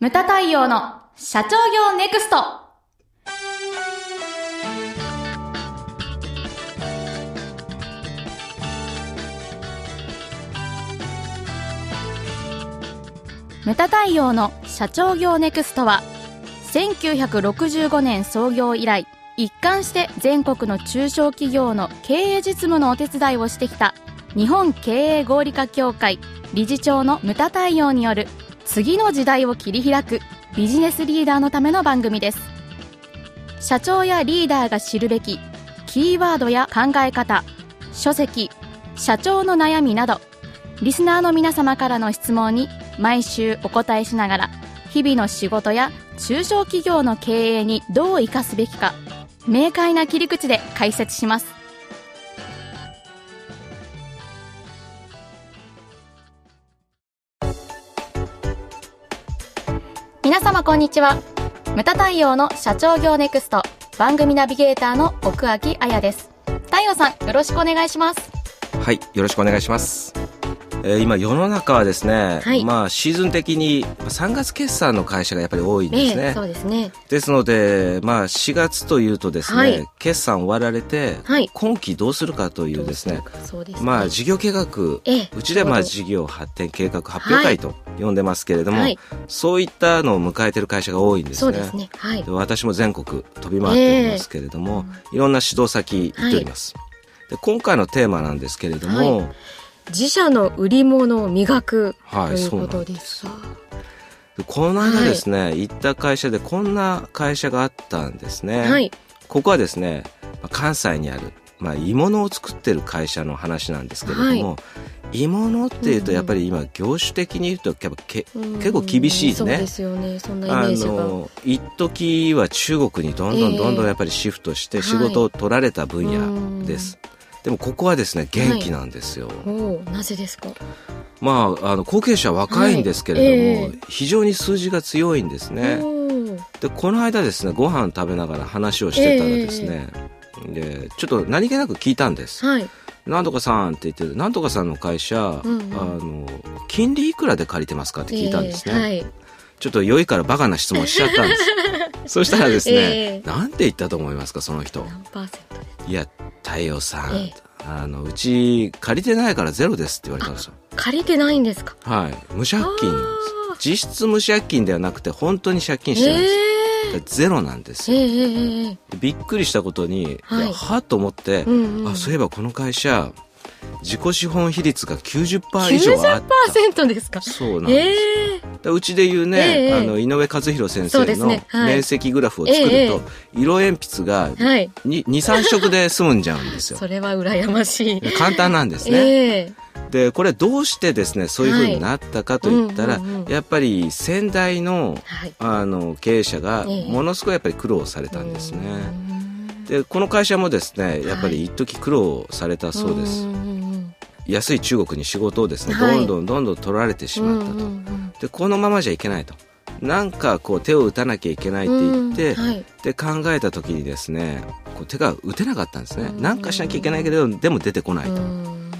ムタ太陽の社長業ネクスト。ムタ太陽の社長業ネクストは1965年創業以来一貫して全国の中小企業の経営実務のお手伝いをしてきた日本経営合理化協会理事長のムタ太陽による次の時代を切り開くビジネスリーダーのための番組です。社長やリーダーが知るべきキーワードや考え方書籍社長の悩みなどリスナーの皆様からの質問に毎週お答えしながら日々の仕事や中小企業の経営にどう生かすべきか明快な切り口で解説します。んにちは。ムタ太陽の社長業ネクスト番組ナビゲーターの奥脇彩です。太陽さんよろしくお願いします。はい、よろしくお願いします。えー今世の中はですね、はい。まあシーズン的に3月決算の会社がやっぱり多いんですね。そうですね。ですので、まあ4月というとですね、はい。決算終わられて、はい。今期どうするかというですね、まあ事業計画、ええうちではまあち事業発展計画発表会と呼んでますけれども、はい。そういったのを迎えてる会社が多いんですね。そうですね。はい。で私も全国飛び回っておりますけれども、いろんな指導先行っております。で今回のテーマなんですけれども、は自社の売り物を磨くはいということですがでこの間ですね、行った会社でこんな会社があったんですね。はい。ここはですね、まあ関西にある、まあ、鋳物を作ってる会社の話なんですけれども、は鋳物っていうとやっぱり今業種的に言うとやっぱけ結構厳しいね。そうで。すよね。そんなイメあージが。の一時は中国にどんどんどんどんやっぱりシフトして仕事を取られた分野です、でもここはですね元気なんですよ、おおなぜですか？まああの後継者は若いんですけれども、はい。ええ非常に数字が強いんですね、でこの間ですねご飯食べながら話をしてたらですね、でちょっと何気なく聞いたんです。はい「なんとかさん」って言ってるなんとかさんの会社、うんうん。あの金利いくらで借りてますかって聞いたんですね、えーはいちょっと良いからバカな質問しちゃったんです。そしたらですね、ええ。なんて言ったと思いますかその人何パーセントですいや太陽さん、ええ。あのうち借りてないからゼロですって言われたんですよ。借りてないんですか？はい。無借金なんです。あ実質無借金ではなくて本当に借金してるんです、えだからゼロなんですよ。ええええええ。びっくりしたことに、はい。はっと思って、うんうん。あそういえばこの会社自己資本比率が90%以上あった。90%ですか？そうなんです、ええ。だうちで言うね、ええあの井上和弘先生の面積グラフを作ると、ええ色鉛筆がはい。23色で済むんじゃうんですよ。それは羨ましい。で簡単なんですね、ええ。でこれどうしてですねそういうふうになったかといったら、やっぱり先代のはい。あの経営者がええ。ものすごいやっぱり苦労されたんですね、うん。でこの会社もですねやっぱり一時苦労されたそうです、んん安い中国に仕事をですね、はい。どんどんどんどん取られてしまったと、うんうんうんでこのままじゃいけないと。なんかこう手を打たなきゃいけないって言って、うんはい。で考えた時にですねこう手が打てなかったんですね、うん。なんかしなきゃいけないけどでも出てこないと、うん。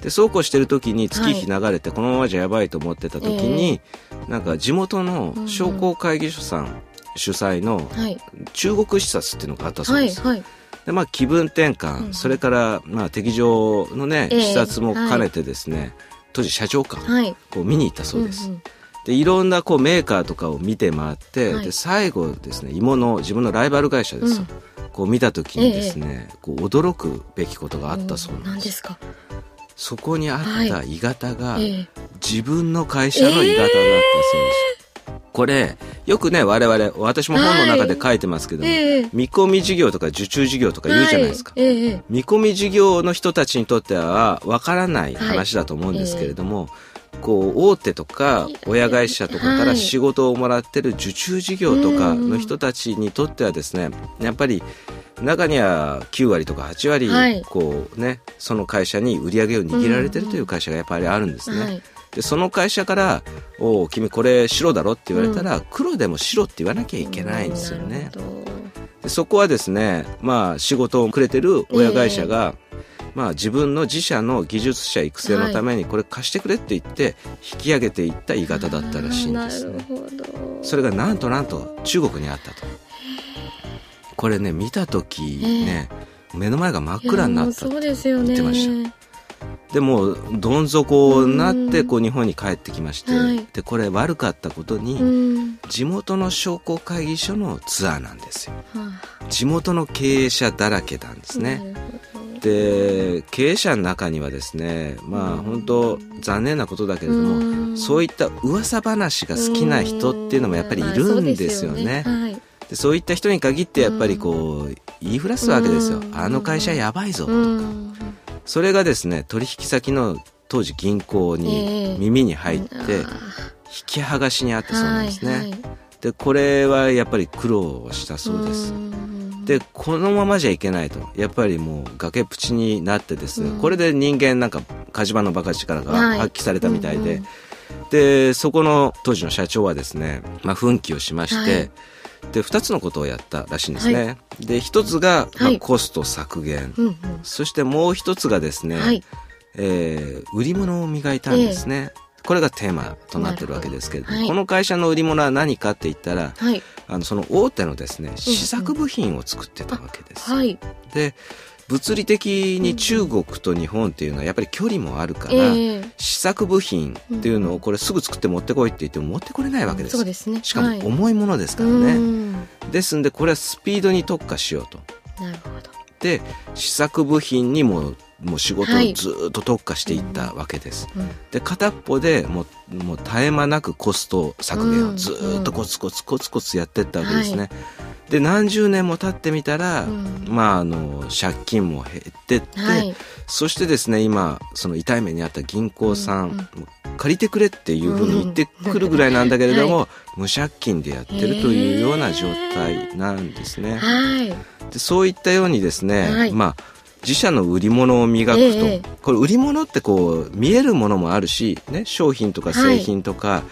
でそうこうしてる時に月日流れてこのままじゃやばいと思ってた時に、なんか地元の商工会議所さん主催のはい。中国視察っていうのがあったそうです、はいはいでまあ、気分転換、うんそれから、まあ、敵場のね、ええ。視察も兼ねてですね、当時社長か、はい。こう見に行ったそうです、んん。でいろんなこうメーカーとかを見て回って、はい。で最後ですね芋の自分のライバル会社ですよ、こう見た時にですね、こう驚くべきことがあったそうなんで何ですそこにあった鋳型が、ええ。自分の会社の鋳型だったそうです、これよくね我々私も本の中で書いてますけども、ええ。見込み事業とか受注事業とか言うじゃないですか、はい。ええ見込み事業の人たちにとってはわからない話だと思うんですけれども、こう大手とか親会社とかから仕事をもらってる受注事業とかの人たちにとってはですねやっぱり中には9割とか8割はい。こうねその会社に売り上げを握られてるという会社がやっぱりあるんですね。はいでその会社から「おお君これ白だろ」って言われたら、黒でも白って言わなきゃいけないんですよね。でそこはですね、まあ、仕事をくれてる親会社が、まあ、自分の自社の技術者育成のためにこれ貸してくれって言って引き上げていった鋳型だったらしいんですね。それがなんとなんと中国にあったと。これね見た時ね、目の前が真っ暗になったって言ってました。でもどん底になってこう日本に帰ってきまして、はい、でこれ悪かったことに地元の商工会議所のツアーなんですよ、地元の経営者だらけなんですね。で経営者の中にはですねまあ本当残念なことだけれどもそういった噂話が好きな人っていうのもやっぱりいるんですよね。でそういった人に限ってやっぱりこう言いふらすわけですよ。あの会社やばいぞとか。それがですね取引先の当時銀行に耳に入って、引き剥がしにあったそうなんですね。はいはい、でこれはやっぱり苦労したそうです。でこのままじゃいけないと。やっぱりもう崖っぷちになってですね、これで人間なんか火事場のバカ力が発揮されたみたいで、はいでそこの当時の社長はですね、まあ、奮起をしまして、で2つのことをやったらしいんですね。はい、で1つが、まあ、コスト削減、はい、そしてもう1つがですね、はい、えー、売り物を磨いたんですね。えーこれがテーマとなってるわけですけれども、はい、この会社の売り物は何かって言ったら、はい、あのその大手のですね試作部品を作ってたわけです。はい、で物理的に中国と日本っていうのはやっぱり距離もあるから、試作部品っていうのをこれすぐ作って持ってこいって言っても持ってこれないわけです。そうですね。しかも重いものですからね。ですんでこれはスピードに特化しようと。なるほど。で試作部品にももう仕事をずっと特化していったわけです。はいで片っぽでもうもう絶え間なくコスト削減をずっとコツコツコツコツやっていったわけですね。はいで何十年も経ってみたら、うん、まああの借金も減ってって、はい、そしてですね今その痛い目にあった銀行さん、うんうん、借りてくれっていうふうに言ってくるぐらいなんだけれども、はい、無借金でやってるというような状態なんですね。はい、でそういったようにですね、まあ自社の売り物を磨くと、えー、これ売り物ってこう見えるものもあるし、ね、商品とか製品とか、は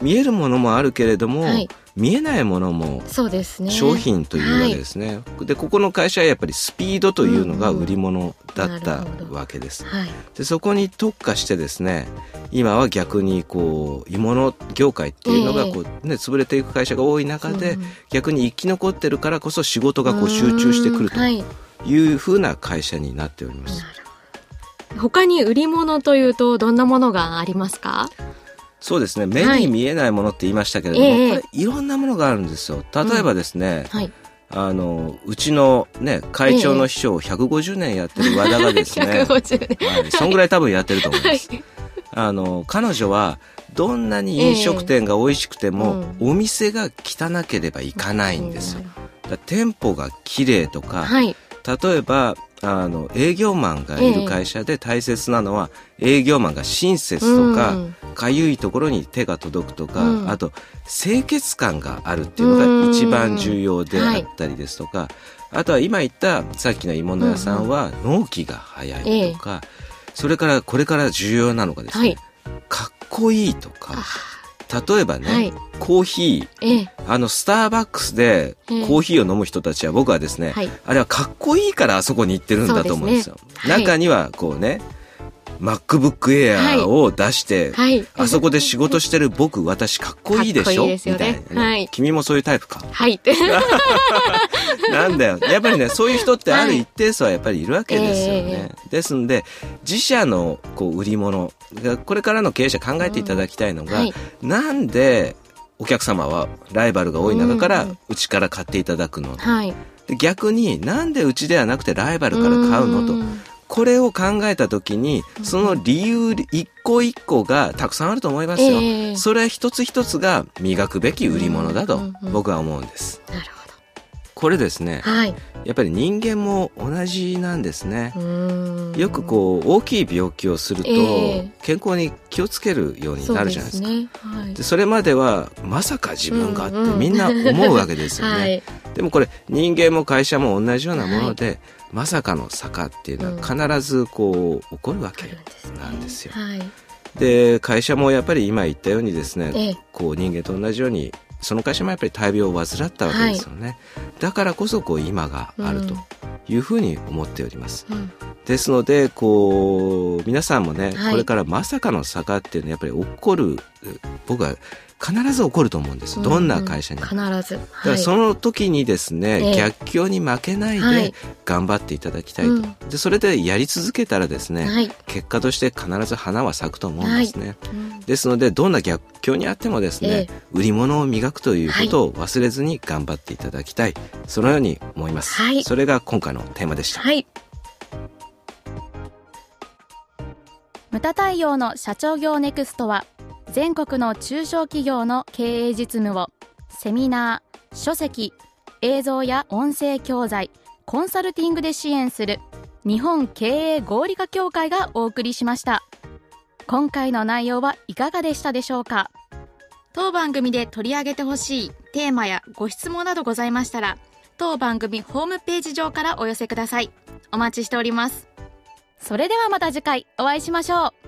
い、見えるものもあるけれども、はい、見えないものも商品というわけですね。はい、でここの会社はやっぱりスピードというのが売り物だったわけです。はい、でそこに特化してですね今は逆にこう鋳物業界っていうのがこう、ね、潰れていく会社が多い中で、逆に生き残ってるからこそ仕事がこう集中してくるとい。うふうな会社になっております。他に売り物というとどんなものがありますか？そうですね。目に見えないものって言いましたけれども、はい、これいろんなものがあるんですよ。例えばですね、うん。はい、あのうちのね会長の秘書を150年やってる和田がですね、はい、そんぐらい多分やってると思います、はい、あの彼女はどんなに飲食店が美味しくても、えー、お店が汚ければいかないんですよ、店舗が綺麗とか、はい、例えばあの営業マンがいる会社で大切なのは、営業マンが親切とか、かゆいところに手が届くとか、うん、あと清潔感があるっていうのが一番重要であったりですとか、はい、あとは今言ったさっきの鋳物屋さんは納期が早いとか、それからこれから重要なのがですね、はい、かっこいいとか。例えばね、はい、コーヒー、えあのスターバックスでコーヒーを飲む人たちは僕はですね、あれはかっこいいからあそこに行ってるんだと思うんですよ。すね、中にはこうね MacBook Air を出して、はい、あそこで仕事してる僕、私かっこいいでしょ？いい、ね、みたいな、ね、はい、君もそういうタイプか？はい。なんだよ。やっぱりね、そういう人ってある一定数はやっぱりいるわけですよね。えー、ですんで、自社のこう売り物、これからの経営者考えていただきたいのが、うんはい、なんでお客様はライバルが多い中からうちから買っていただくの、はい、逆になんでうちではなくてライバルから買うのと。これを考えた時にその理由一個一個がたくさんあると思いますよ、えー、それ一つ一つが磨くべき売り物だと僕は思うんです、なるほど。これですね、はい、やっぱり人間も同じなんですね。よくこう大きい病気をすると、健康に気をつけるようになるじゃないですか、ね。はい、でそれまではまさか自分がってみんな思うわけですよね、はい、でもこれ人間も会社も同じようなもので、まさかの坂っていうのは必ずこう起こるわけなんですよ。で会社もやっぱり今言ったようにですね、こう人間と同じようにその会社もやっぱり大病を患ったわけですよね、はい、だからこそこう今があるというふうに思っております、うん、ですのでこう皆さんもね、はい。これからまさかの坂っていうのはやっぱり起こる僕は必ず起こると思うんです、どんな会社にも。必ず。だからはいその時にですね、ええ。逆境に負けないはい。で頑張っていただきたいと、うん。でそれでやり続けたらですね、はい。結果として必ず花は咲くと思うんですね、うん。ですのでどんな逆境にあってもですね、え売り物を磨くということを忘れずに頑張っていただきたい、そのように思います、はい。それが今回のテーマでした、はい。ムタ太陽の社長業ネクストは全国の中小企業の経営実務をセミナー、書籍、映像や音声教材、コンサルティングで支援する日本経営合理化協会がお送りしました。今回の内容はいかがでしたでしょうか？当番組で取り上げてほしいテーマやご質問などございましたら当番組ホームページ上からお寄せください。お待ちしております。それではまた次回お会いしましょう。